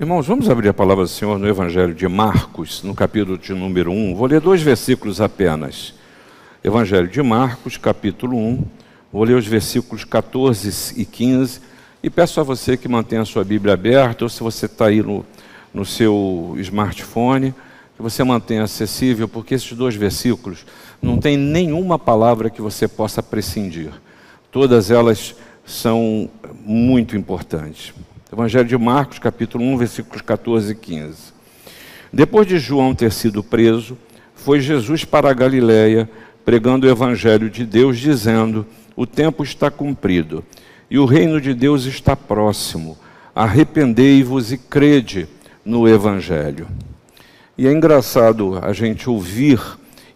Irmãos, vamos abrir a palavra do Senhor no Evangelho de Marcos, no capítulo de número 1. Vou ler dois versículos apenas. Evangelho de Marcos, capítulo 1. Vou ler os versículos 14 e 15. E peço a você que mantenha a sua Bíblia aberta, ou se você está aí no, no seu smartphone, que você mantenha acessível, porque esses dois versículos não tem nenhuma palavra que você possa prescindir. Todas elas são muito importantes. Evangelho de Marcos, capítulo 1, versículos 14 e 15. Depois de João ter sido preso, foi Jesus para a Galiléia, pregando o evangelho de Deus, dizendo: O tempo está cumprido e o reino de Deus está próximo. Arrependei-vos e crede no evangelho. E é engraçado a gente ouvir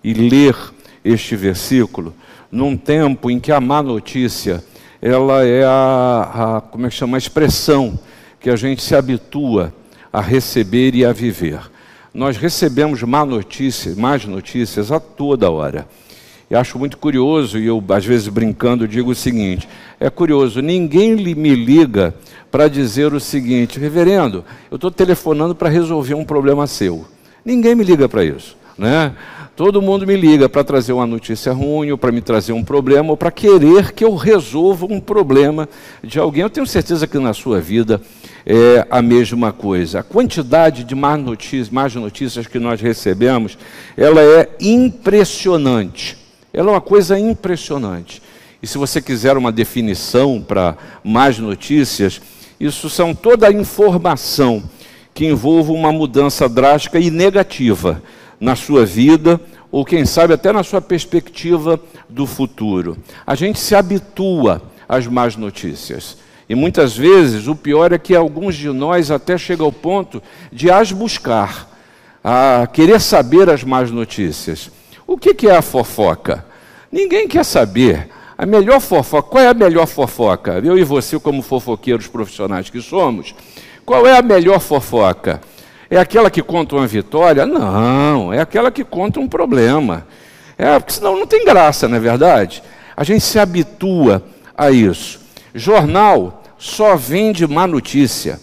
e ler este versículo num tempo em que a má notícia ela é a, a, como é que chama, a expressão que a gente se habitua a receber e a viver. Nós recebemos má notícias, más notícias a toda hora. E acho muito curioso, e eu às vezes brincando digo o seguinte: é curioso, ninguém me liga para dizer o seguinte, reverendo, eu estou telefonando para resolver um problema seu. Ninguém me liga para isso, né? Todo mundo me liga para trazer uma notícia ruim, ou para me trazer um problema, ou para querer que eu resolva um problema de alguém. Eu tenho certeza que na sua vida é a mesma coisa. A quantidade de más notícias, más notícias que nós recebemos, ela é impressionante. Ela é uma coisa impressionante. E se você quiser uma definição para más notícias, isso são toda a informação que envolve uma mudança drástica e negativa na sua vida, ou quem sabe até na sua perspectiva do futuro. A gente se habitua às más notícias. E muitas vezes o pior é que alguns de nós até chegam ao ponto de as buscar, a querer saber as más notícias. O que, que é a fofoca? Ninguém quer saber. A melhor fofoca, qual é a melhor fofoca? Eu e você, como fofoqueiros profissionais que somos, qual é a melhor fofoca? É aquela que conta uma vitória? Não, é aquela que conta um problema. É, porque senão não tem graça, não é verdade? A gente se habitua a isso. Jornal só vende má notícia.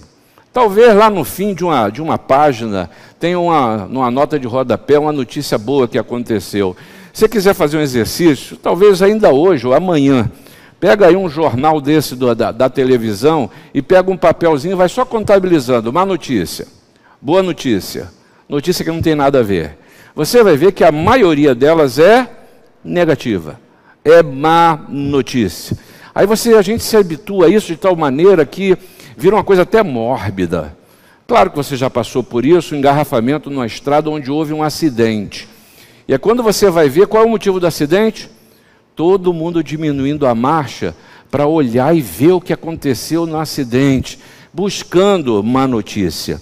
Talvez lá no fim de uma, de uma página tenha uma, uma nota de rodapé, uma notícia boa que aconteceu. Se você quiser fazer um exercício, talvez ainda hoje ou amanhã, pega aí um jornal desse do, da, da televisão e pega um papelzinho e vai só contabilizando má notícia Boa notícia. Notícia que não tem nada a ver. Você vai ver que a maioria delas é negativa. É má notícia. Aí você, a gente se habitua a isso de tal maneira que vira uma coisa até mórbida. Claro que você já passou por isso, um engarrafamento numa estrada onde houve um acidente. E é quando você vai ver qual é o motivo do acidente? Todo mundo diminuindo a marcha para olhar e ver o que aconteceu no acidente, buscando má notícia.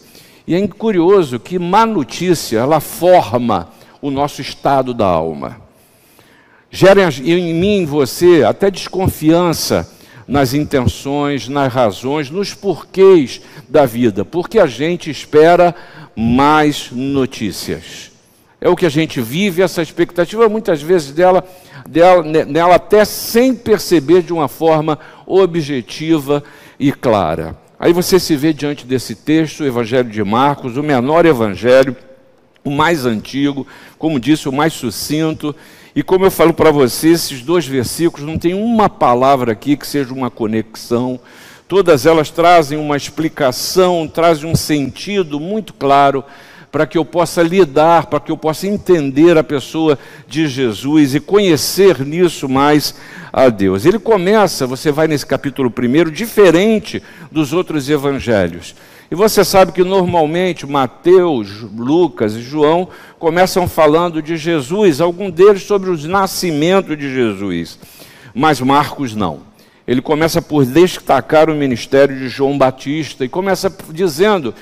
E é curioso que má notícia, ela forma o nosso estado da alma. Gera em mim em você até desconfiança nas intenções, nas razões, nos porquês da vida, porque a gente espera mais notícias. É o que a gente vive, essa expectativa, muitas vezes dela, dela, nela até sem perceber de uma forma objetiva e clara. Aí você se vê diante desse texto, o Evangelho de Marcos, o menor evangelho, o mais antigo, como disse, o mais sucinto. E como eu falo para você, esses dois versículos não tem uma palavra aqui que seja uma conexão. Todas elas trazem uma explicação, trazem um sentido muito claro para que eu possa lidar, para que eu possa entender a pessoa de Jesus e conhecer nisso mais a Deus. Ele começa, você vai nesse capítulo primeiro, diferente dos outros evangelhos. E você sabe que normalmente Mateus, Lucas e João começam falando de Jesus, algum deles sobre o nascimento de Jesus. Mas Marcos não. Ele começa por destacar o ministério de João Batista e começa dizendo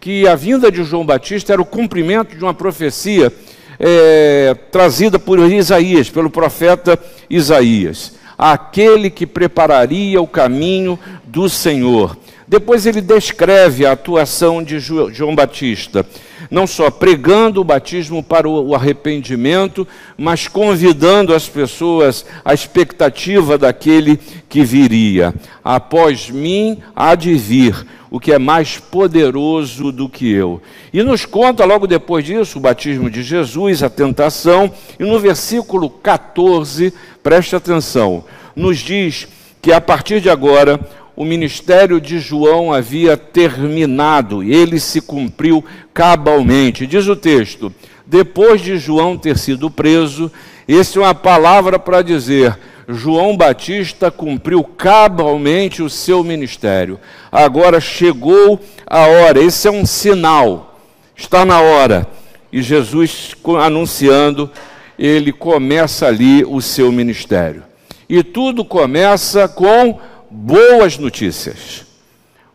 que a vinda de João Batista era o cumprimento de uma profecia é, trazida por Isaías, pelo profeta Isaías. Aquele que prepararia o caminho do Senhor. Depois ele descreve a atuação de João Batista, não só pregando o batismo para o arrependimento, mas convidando as pessoas à expectativa daquele que viria. Após mim há de vir o que é mais poderoso do que eu. E nos conta logo depois disso o batismo de Jesus, a tentação, e no versículo 14, preste atenção, nos diz que a partir de agora o ministério de João havia terminado, e ele se cumpriu cabalmente. Diz o texto: depois de João ter sido preso, essa é uma palavra para dizer João Batista cumpriu cabalmente o seu ministério. Agora chegou a hora, esse é um sinal, está na hora. E Jesus anunciando, ele começa ali o seu ministério. E tudo começa com boas notícias.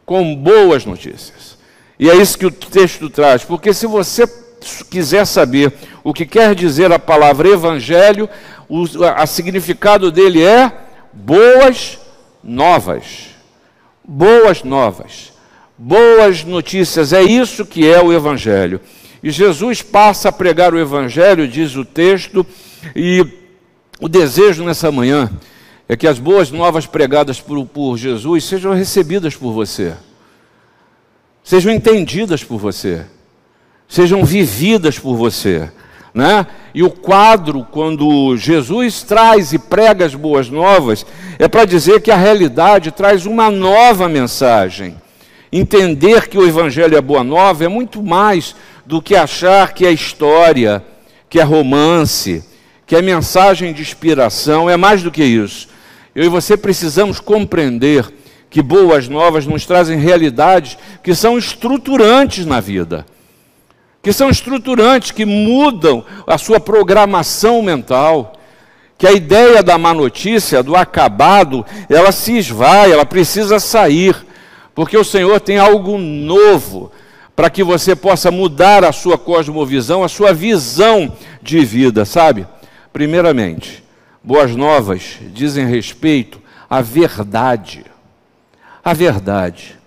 Com boas notícias. E é isso que o texto traz, porque se você quiser saber o que quer dizer a palavra evangelho, o a significado dele é boas novas. Boas novas. Boas notícias, é isso que é o Evangelho. E Jesus passa a pregar o Evangelho, diz o texto, e o desejo nessa manhã é que as boas novas pregadas por, por Jesus sejam recebidas por você, sejam entendidas por você, sejam vividas por você. Né? E o quadro, quando Jesus traz e prega as boas novas, é para dizer que a realidade traz uma nova mensagem. Entender que o Evangelho é boa nova é muito mais do que achar que é história, que é romance, que é mensagem de inspiração, é mais do que isso. Eu e você precisamos compreender que boas novas nos trazem realidades que são estruturantes na vida que são estruturantes, que mudam a sua programação mental. Que a ideia da má notícia, do acabado, ela se esvai, ela precisa sair, porque o Senhor tem algo novo para que você possa mudar a sua cosmovisão, a sua visão de vida, sabe? Primeiramente, boas novas dizem respeito à verdade. A verdade.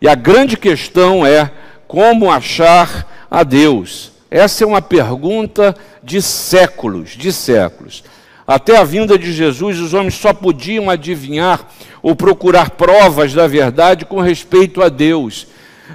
E a grande questão é como achar a Deus? Essa é uma pergunta de séculos, de séculos. Até a vinda de Jesus, os homens só podiam adivinhar ou procurar provas da verdade com respeito a Deus.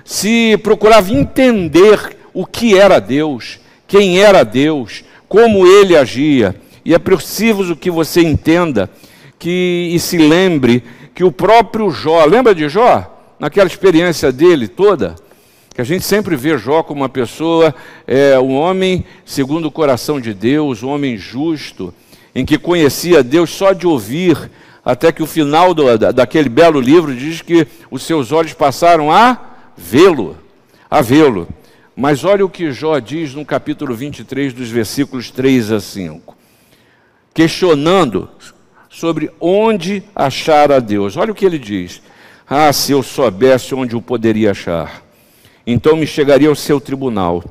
Se procurava entender o que era Deus, quem era Deus, como ele agia. E é preciso que você entenda que e se lembre que o próprio Jó, lembra de Jó? Naquela experiência dele toda, que a gente sempre vê Jó como uma pessoa, é, um homem segundo o coração de Deus, um homem justo, em que conhecia Deus só de ouvir, até que o final do, daquele belo livro diz que os seus olhos passaram a vê-lo, a vê-lo. Mas olha o que Jó diz no capítulo 23, dos versículos 3 a 5, questionando sobre onde achar a Deus. Olha o que ele diz: Ah, se eu soubesse onde o poderia achar então me chegaria ao seu tribunal,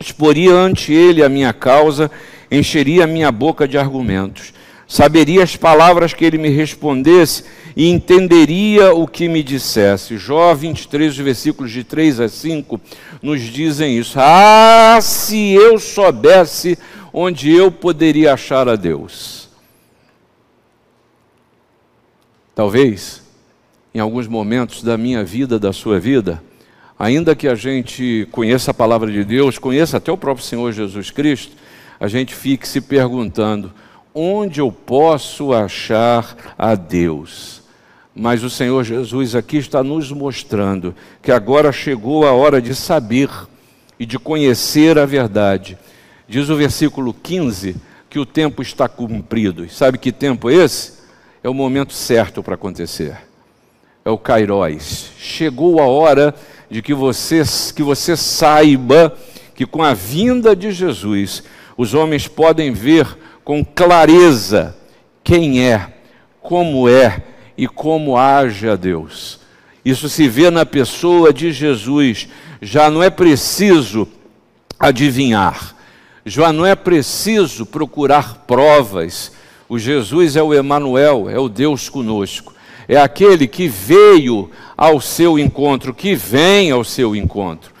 exporia ante ele a minha causa, encheria a minha boca de argumentos, saberia as palavras que ele me respondesse e entenderia o que me dissesse. Jó 23, versículos de 3 a 5, nos dizem isso. Ah, se eu soubesse onde eu poderia achar a Deus. Talvez, em alguns momentos da minha vida, da sua vida, ainda que a gente conheça a palavra de Deus, conheça até o próprio Senhor Jesus Cristo, a gente fique se perguntando: onde eu posso achar a Deus? Mas o Senhor Jesus aqui está nos mostrando que agora chegou a hora de saber e de conhecer a verdade. Diz o versículo 15 que o tempo está cumprido. sabe que tempo é esse? É o momento certo para acontecer. É o Kairóis. Chegou a hora de que você, que você saiba que com a vinda de Jesus, os homens podem ver com clareza quem é, como é e como age a Deus. Isso se vê na pessoa de Jesus. Já não é preciso adivinhar, já não é preciso procurar provas. O Jesus é o Emanuel, é o Deus conosco é aquele que veio ao seu encontro, que vem ao seu encontro.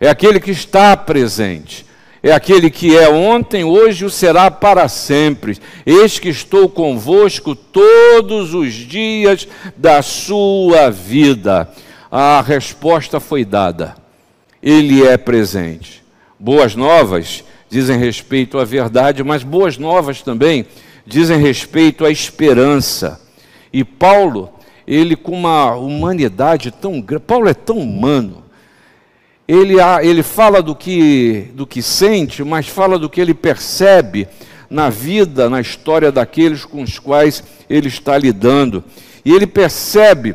É aquele que está presente. É aquele que é ontem, hoje o será para sempre. Eis que estou convosco todos os dias da sua vida. a resposta foi dada. Ele é presente. Boas novas dizem respeito à verdade, mas boas novas também dizem respeito à esperança. E Paulo, ele com uma humanidade tão grande, Paulo é tão humano. Ele, ele fala do que, do que sente, mas fala do que ele percebe na vida, na história daqueles com os quais ele está lidando. E ele percebe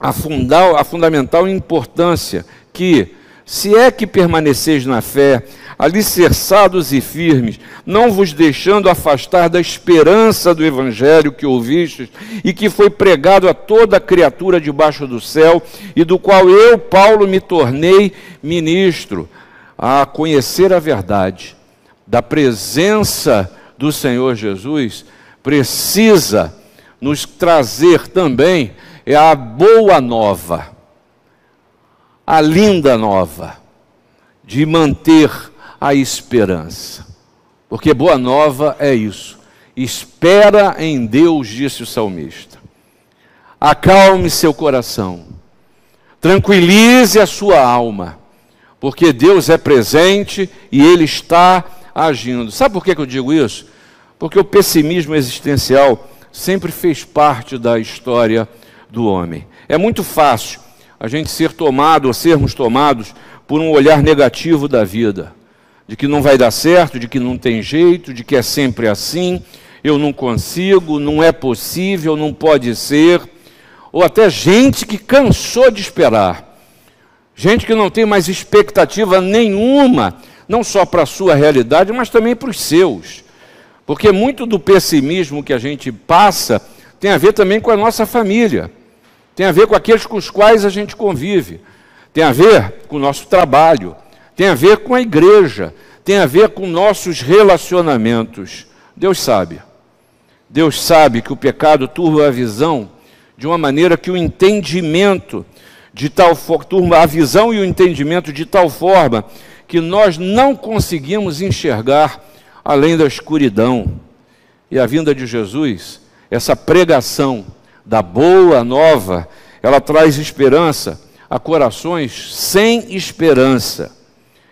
a, fundal, a fundamental importância que, se é que permaneceis na fé, alicerçados e firmes, não vos deixando afastar da esperança do Evangelho que ouvistes e que foi pregado a toda criatura debaixo do céu, e do qual eu, Paulo, me tornei ministro, a conhecer a verdade da presença do Senhor Jesus, precisa nos trazer também é a boa nova, a linda nova, de manter a esperança. Porque boa nova é isso. Espera em Deus, disse o salmista. Acalme seu coração. Tranquilize a sua alma. Porque Deus é presente e Ele está agindo. Sabe por que eu digo isso? Porque o pessimismo existencial sempre fez parte da história do homem. É muito fácil a gente ser tomado ou sermos tomados por um olhar negativo da vida de que não vai dar certo, de que não tem jeito, de que é sempre assim, eu não consigo, não é possível, não pode ser, ou até gente que cansou de esperar, gente que não tem mais expectativa nenhuma, não só para a sua realidade, mas também para os seus. Porque muito do pessimismo que a gente passa tem a ver também com a nossa família, tem a ver com aqueles com os quais a gente convive, tem a ver com o nosso trabalho, tem a ver com a igreja, tem a ver com nossos relacionamentos. Deus sabe. Deus sabe que o pecado turva a visão de uma maneira que o entendimento de tal turma a visão e o entendimento de tal forma que nós não conseguimos enxergar além da escuridão. E a vinda de Jesus, essa pregação da boa nova, ela traz esperança a corações sem esperança.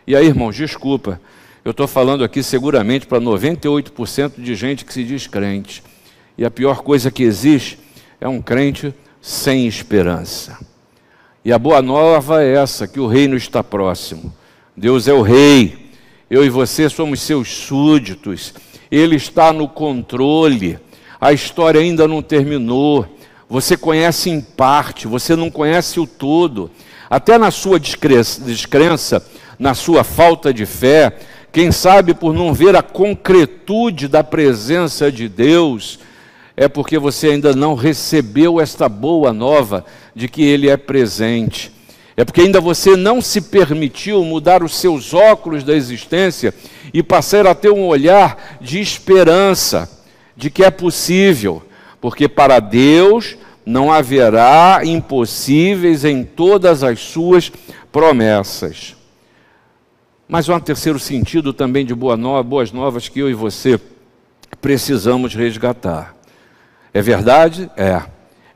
E aí, irmãos, desculpa, eu estou falando aqui seguramente para 98% de gente que se diz crente. E a pior coisa que existe é um crente sem esperança. E a boa nova é essa: que o reino está próximo. Deus é o rei. Eu e você somos seus súditos. Ele está no controle. A história ainda não terminou. Você conhece em parte, você não conhece o todo. Até na sua descrença, na sua falta de fé, quem sabe por não ver a concretude da presença de Deus, é porque você ainda não recebeu esta boa nova de que Ele é presente. É porque ainda você não se permitiu mudar os seus óculos da existência e passar a ter um olhar de esperança, de que é possível, porque para Deus não haverá impossíveis em todas as suas promessas. Mas há um terceiro sentido também de boa nova, boas novas que eu e você precisamos resgatar. É verdade? É.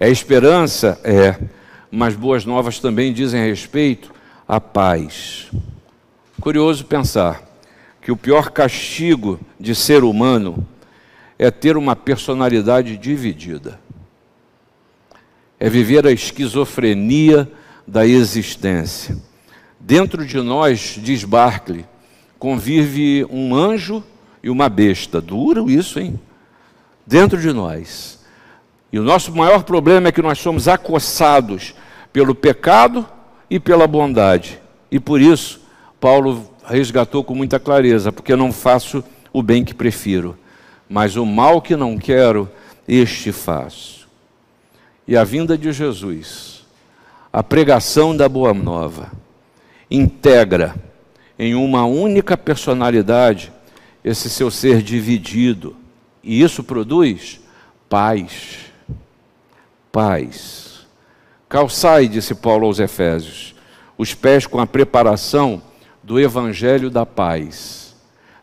É esperança? É. Mas boas novas também dizem respeito à paz. Curioso pensar que o pior castigo de ser humano é ter uma personalidade dividida. É viver a esquizofrenia da existência. Dentro de nós, diz Barclay, convive um anjo e uma besta. Duro isso, hein? Dentro de nós. E o nosso maior problema é que nós somos acossados pelo pecado e pela bondade. E por isso, Paulo resgatou com muita clareza: porque não faço o bem que prefiro, mas o mal que não quero, este faço. E a vinda de Jesus, a pregação da Boa Nova, integra em uma única personalidade esse seu ser dividido. E isso produz paz. Paz. Calçai, disse Paulo aos Efésios, os pés com a preparação do evangelho da paz,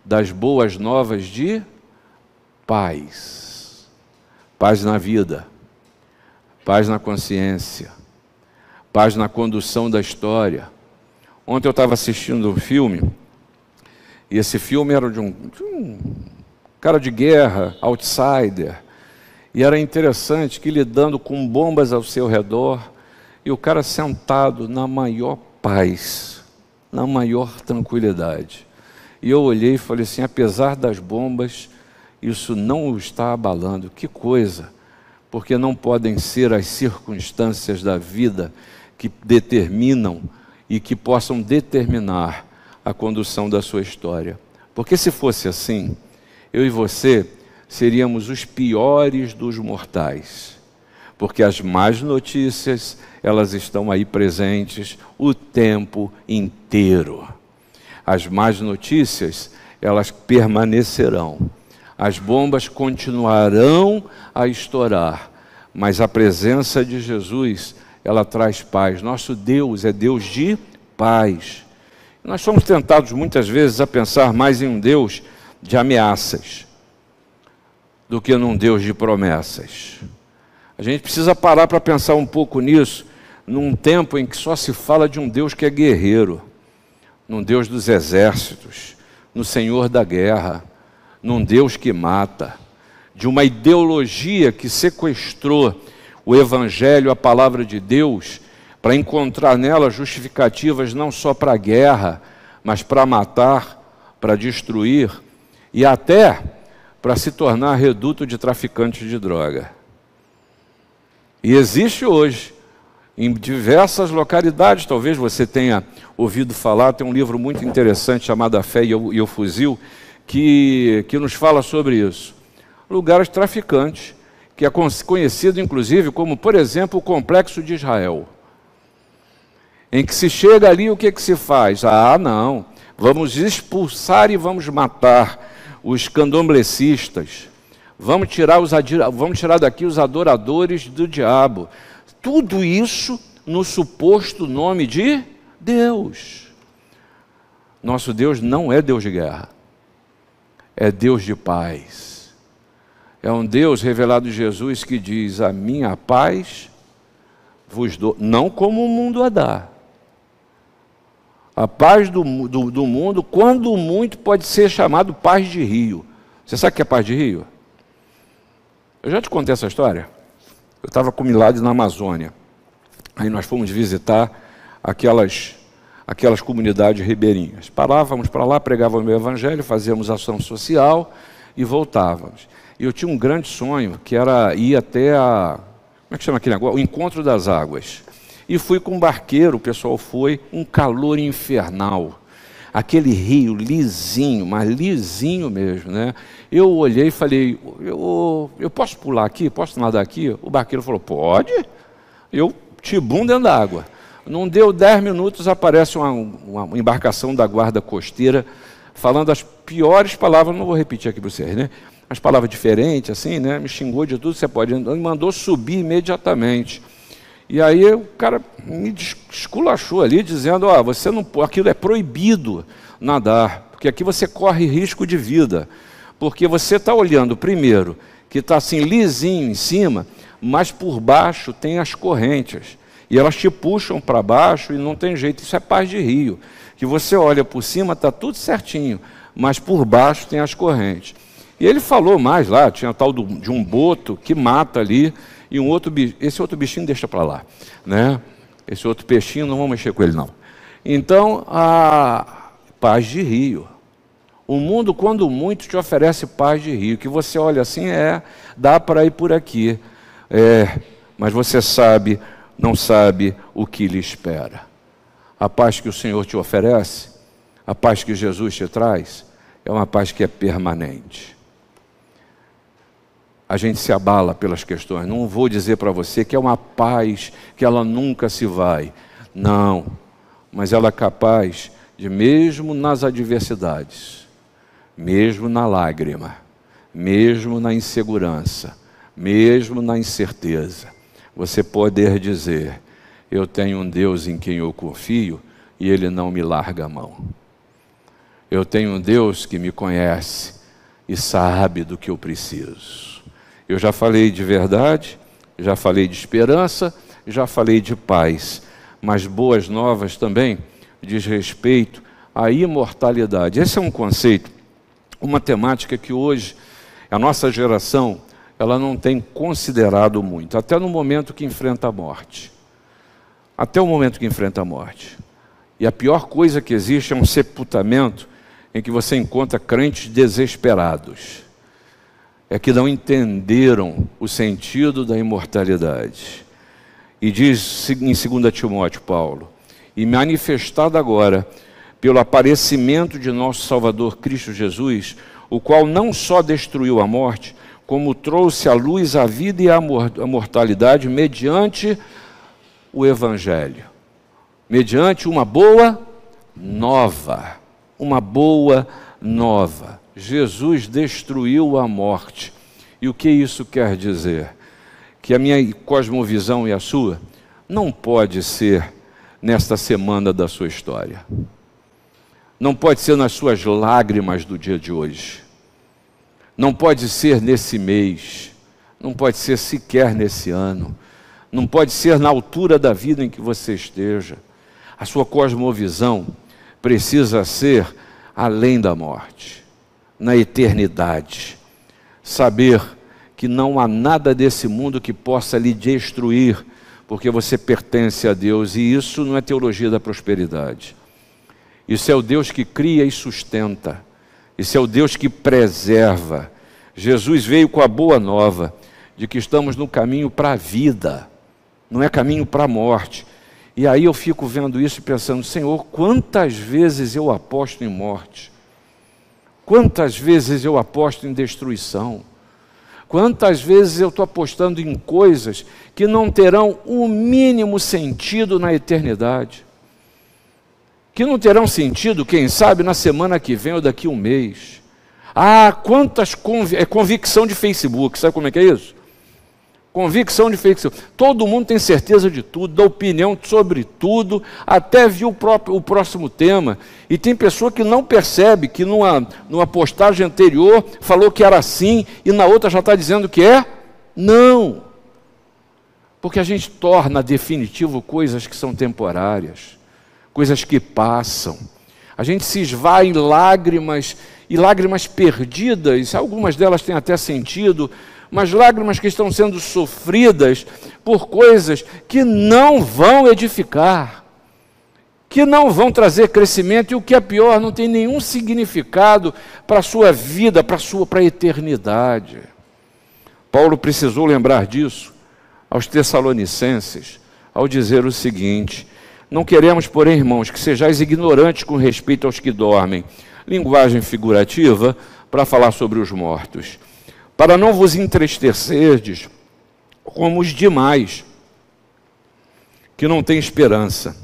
das boas novas de paz. Paz na vida, paz na consciência, paz na condução da história. Ontem eu estava assistindo um filme, e esse filme era de um, de um cara de guerra, outsider, e era interessante que lidando com bombas ao seu redor, e o cara sentado na maior paz, na maior tranquilidade. E eu olhei e falei assim: apesar das bombas, isso não o está abalando. Que coisa! Porque não podem ser as circunstâncias da vida que determinam e que possam determinar a condução da sua história. Porque se fosse assim, eu e você seríamos os piores dos mortais. Porque as más notícias, elas estão aí presentes o tempo inteiro. As más notícias, elas permanecerão. As bombas continuarão a estourar, mas a presença de Jesus ela traz paz. Nosso Deus é Deus de paz. Nós somos tentados muitas vezes a pensar mais em um Deus de ameaças do que num Deus de promessas. A gente precisa parar para pensar um pouco nisso, num tempo em que só se fala de um Deus que é guerreiro, num Deus dos exércitos, no Senhor da guerra, num Deus que mata, de uma ideologia que sequestrou o Evangelho, a palavra de Deus, para encontrar nela justificativas não só para a guerra, mas para matar, para destruir e até para se tornar reduto de traficantes de droga. E existe hoje, em diversas localidades, talvez você tenha ouvido falar, tem um livro muito interessante chamado A Fé e o, e o Fuzil, que, que nos fala sobre isso. Lugares traficantes que é conhecido inclusive como, por exemplo, o Complexo de Israel. Em que se chega ali, o que, que se faz? Ah, não, vamos expulsar e vamos matar os candomblecistas, vamos tirar, os, vamos tirar daqui os adoradores do diabo. Tudo isso no suposto nome de Deus. Nosso Deus não é Deus de guerra, é Deus de paz. É um Deus revelado em Jesus que diz: A minha paz vos dou, não como o mundo a dá. A paz do, do, do mundo, quando muito, pode ser chamado paz de rio. Você sabe o que é paz de rio? Eu já te contei essa história. Eu estava com Milad na Amazônia. Aí nós fomos visitar aquelas, aquelas comunidades ribeirinhas. Parávamos para lá, pregávamos o evangelho, fazíamos ação social e voltávamos. E eu tinha um grande sonho, que era ir até a. Como é que chama aquele negócio? O encontro das águas. E fui com um barqueiro, o pessoal foi, um calor infernal. Aquele rio lisinho, mas lisinho mesmo, né? Eu olhei e falei, eu, eu posso pular aqui? Posso nadar aqui? O barqueiro falou, pode. Eu tibum dentro da água. Não deu dez minutos, aparece uma, uma embarcação da guarda costeira falando as piores palavras, não vou repetir aqui para vocês, né? Umas palavras diferentes, assim, né? Me xingou de tudo, você pode. Me mandou subir imediatamente. E aí o cara me esculachou ali, dizendo: Ó, oh, você não aquilo é proibido nadar, porque aqui você corre risco de vida. Porque você está olhando, primeiro, que está assim lisinho em cima, mas por baixo tem as correntes. E elas te puxam para baixo e não tem jeito. Isso é paz de rio. Que você olha por cima, está tudo certinho, mas por baixo tem as correntes. E ele falou mais lá, tinha tal do, de um boto que mata ali, e um outro esse outro bichinho deixa para lá, né? Esse outro peixinho não vamos mexer com ele não. Então, a paz de rio. O mundo, quando muito, te oferece paz de rio, que você olha assim, é, dá para ir por aqui. É, mas você sabe, não sabe o que lhe espera. A paz que o Senhor te oferece, a paz que Jesus te traz, é uma paz que é permanente a gente se abala pelas questões. Não vou dizer para você que é uma paz que ela nunca se vai. Não. Mas ela é capaz de, mesmo nas adversidades, mesmo na lágrima, mesmo na insegurança, mesmo na incerteza, você poder dizer: Eu tenho um Deus em quem eu confio e Ele não me larga a mão. Eu tenho um Deus que me conhece e sabe do que eu preciso. Eu já falei de verdade, já falei de esperança, já falei de paz. mas boas novas também diz respeito à imortalidade. Esse é um conceito, uma temática que hoje a nossa geração ela não tem considerado muito, até no momento que enfrenta a morte. Até o momento que enfrenta a morte. E a pior coisa que existe é um sepultamento em que você encontra crentes desesperados. É que não entenderam o sentido da imortalidade. E diz em 2 Timóteo Paulo: E manifestado agora pelo aparecimento de nosso Salvador Cristo Jesus, o qual não só destruiu a morte, como trouxe à luz a vida e a mortalidade mediante o Evangelho, mediante uma boa nova. Uma boa nova. Jesus destruiu a morte. E o que isso quer dizer? que a minha cosmovisão e a sua não pode ser nesta semana da sua história. Não pode ser nas suas lágrimas do dia de hoje. Não pode ser nesse mês. Não pode ser sequer nesse ano. Não pode ser na altura da vida em que você esteja. A sua cosmovisão precisa ser além da morte, na eternidade. Saber que não há nada desse mundo que possa lhe destruir, porque você pertence a Deus, e isso não é teologia da prosperidade. Isso é o Deus que cria e sustenta. Isso é o Deus que preserva. Jesus veio com a boa nova de que estamos no caminho para a vida, não é caminho para a morte. E aí eu fico vendo isso e pensando, Senhor, quantas vezes eu aposto em morte? Quantas vezes eu aposto em destruição? Quantas vezes eu estou apostando em coisas que não terão o mínimo sentido na eternidade? Que não terão sentido, quem sabe, na semana que vem ou daqui a um mês. Ah, quantas conv... é convicção de Facebook, sabe como é que é isso? Convicção de Facebook. Todo mundo tem certeza de tudo, dá opinião sobre tudo, até viu o, próprio, o próximo tema. E tem pessoa que não percebe que numa, numa postagem anterior falou que era assim e na outra já está dizendo que é não. Porque a gente torna definitivo coisas que são temporárias, coisas que passam. A gente se esvai em lágrimas e lágrimas perdidas, algumas delas têm até sentido, mas lágrimas que estão sendo sofridas por coisas que não vão edificar, que não vão trazer crescimento e o que é pior, não tem nenhum significado para a sua vida, para a sua para a eternidade. Paulo precisou lembrar disso aos Tessalonicenses ao dizer o seguinte: Não queremos, porém, irmãos, que sejais ignorantes com respeito aos que dormem. Linguagem figurativa para falar sobre os mortos para não vos entristecerdes como os demais, que não têm esperança.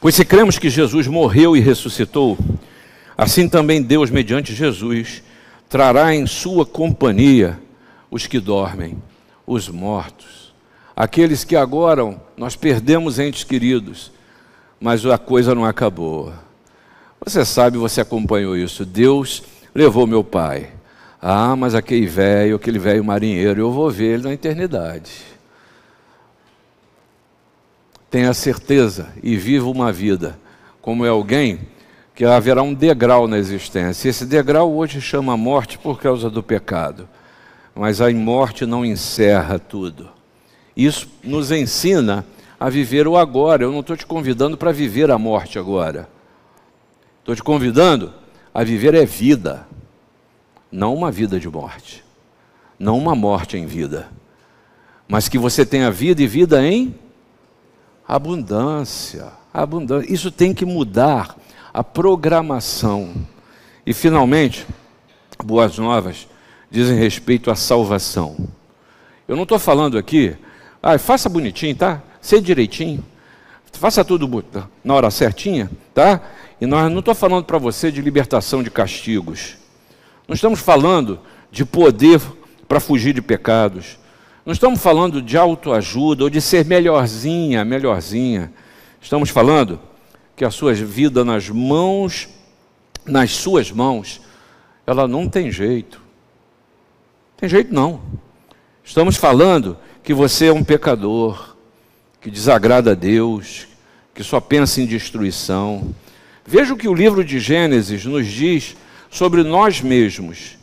Pois se cremos que Jesus morreu e ressuscitou, assim também Deus, mediante Jesus, trará em sua companhia os que dormem, os mortos, aqueles que agora nós perdemos entes queridos mas a coisa não acabou. Você sabe, você acompanhou isso. Deus levou meu pai. Ah, mas aquele velho, aquele velho marinheiro, eu vou ver ele na eternidade. Tenha certeza e viva uma vida como é alguém que haverá um degrau na existência. Esse degrau hoje chama morte por causa do pecado. Mas a morte não encerra tudo. Isso nos ensina a viver o agora. Eu não estou te convidando para viver a morte agora. Estou te convidando a viver é vida, não uma vida de morte, não uma morte em vida, mas que você tenha vida e vida em abundância. Abundância. Isso tem que mudar a programação. E finalmente, boas novas dizem respeito à salvação. Eu não estou falando aqui, ah, faça bonitinho, tá? Ser direitinho, faça tudo na hora certinha, tá? E nós não estou falando para você de libertação de castigos. Não estamos falando de poder para fugir de pecados. Não estamos falando de autoajuda ou de ser melhorzinha, melhorzinha. Estamos falando que a sua vida nas mãos, nas suas mãos, ela não tem jeito. Tem jeito não. Estamos falando que você é um pecador, que desagrada a Deus, que só pensa em destruição. Veja o que o livro de Gênesis nos diz sobre nós mesmos.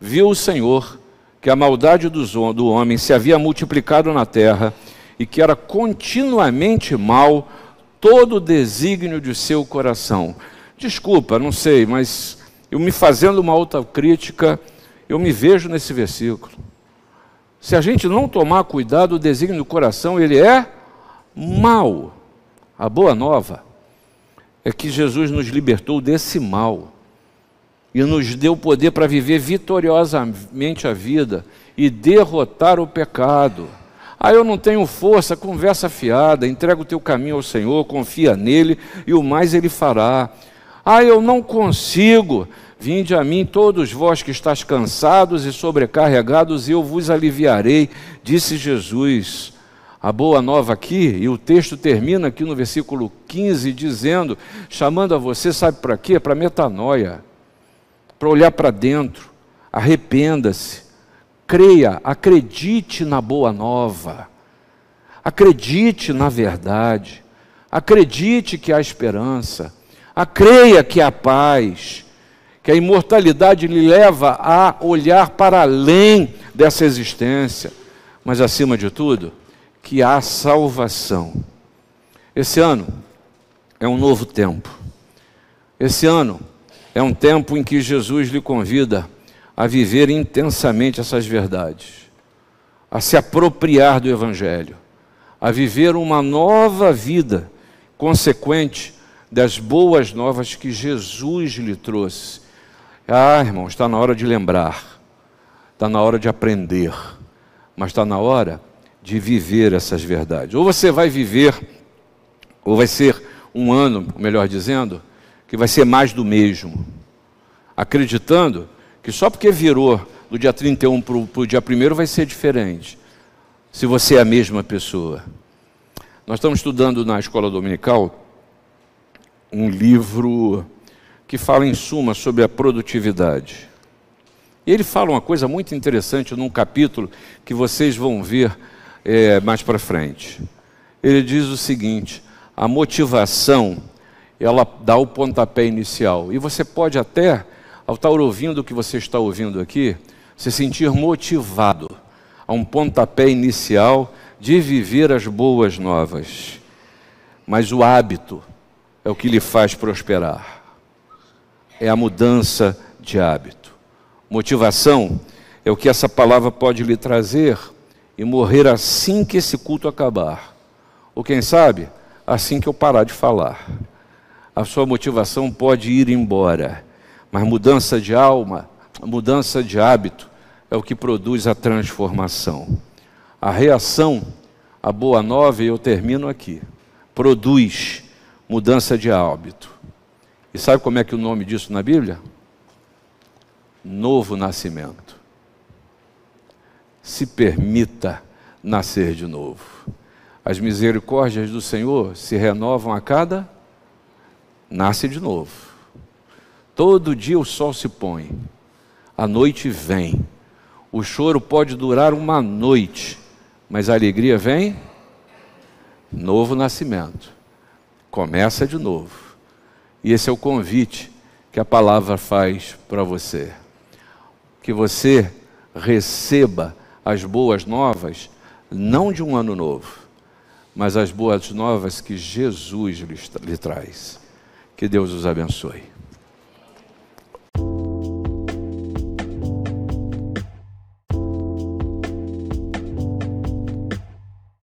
Viu o Senhor que a maldade do homem se havia multiplicado na terra e que era continuamente mal todo o desígnio de seu coração. Desculpa, não sei, mas eu me fazendo uma autocrítica, eu me vejo nesse versículo. Se a gente não tomar cuidado, o desígnio do coração, ele é mal. A boa nova é que Jesus nos libertou desse mal e nos deu poder para viver vitoriosamente a vida e derrotar o pecado. Ah, eu não tenho força, conversa fiada, entrega o teu caminho ao Senhor, confia nele e o mais ele fará. Ah, eu não consigo. Vinde a mim todos vós que estáis cansados e sobrecarregados, e eu vos aliviarei, disse Jesus. A boa nova aqui, e o texto termina aqui no versículo 15, dizendo, chamando a você, sabe para quê? Para metanoia para olhar para dentro, arrependa-se, creia, acredite na boa nova, acredite na verdade, acredite que há esperança, acreia que há paz, que a imortalidade lhe leva a olhar para além dessa existência, mas acima de tudo, que há salvação. Esse ano é um novo tempo. Esse ano é um tempo em que Jesus lhe convida a viver intensamente essas verdades, a se apropriar do Evangelho, a viver uma nova vida consequente das boas novas que Jesus lhe trouxe. Ah, irmão, está na hora de lembrar, está na hora de aprender, mas está na hora de viver essas verdades. Ou você vai viver, ou vai ser um ano, melhor dizendo, que vai ser mais do mesmo. Acreditando que só porque virou do dia 31 para o dia 1 vai ser diferente. Se você é a mesma pessoa. Nós estamos estudando na escola dominical um livro que fala em suma sobre a produtividade. E ele fala uma coisa muito interessante num capítulo que vocês vão ver é, mais para frente. Ele diz o seguinte: a motivação ela dá o pontapé inicial. E você pode até, ao estar ouvindo o que você está ouvindo aqui, se sentir motivado a um pontapé inicial de viver as boas novas. Mas o hábito é o que lhe faz prosperar. É a mudança de hábito. Motivação é o que essa palavra pode lhe trazer e morrer assim que esse culto acabar. Ou quem sabe, assim que eu parar de falar a sua motivação pode ir embora, mas mudança de alma, mudança de hábito é o que produz a transformação. A reação à boa nova, e eu termino aqui, produz mudança de hábito. E sabe como é que o nome disso na Bíblia? Novo nascimento. Se permita nascer de novo. As misericórdias do Senhor se renovam a cada nasce de novo. Todo dia o sol se põe, a noite vem. O choro pode durar uma noite, mas a alegria vem. Novo nascimento. Começa de novo. E esse é o convite que a palavra faz para você. Que você receba as boas novas, não de um ano novo, mas as boas novas que Jesus lhe, traz. Que Deus os abençoe.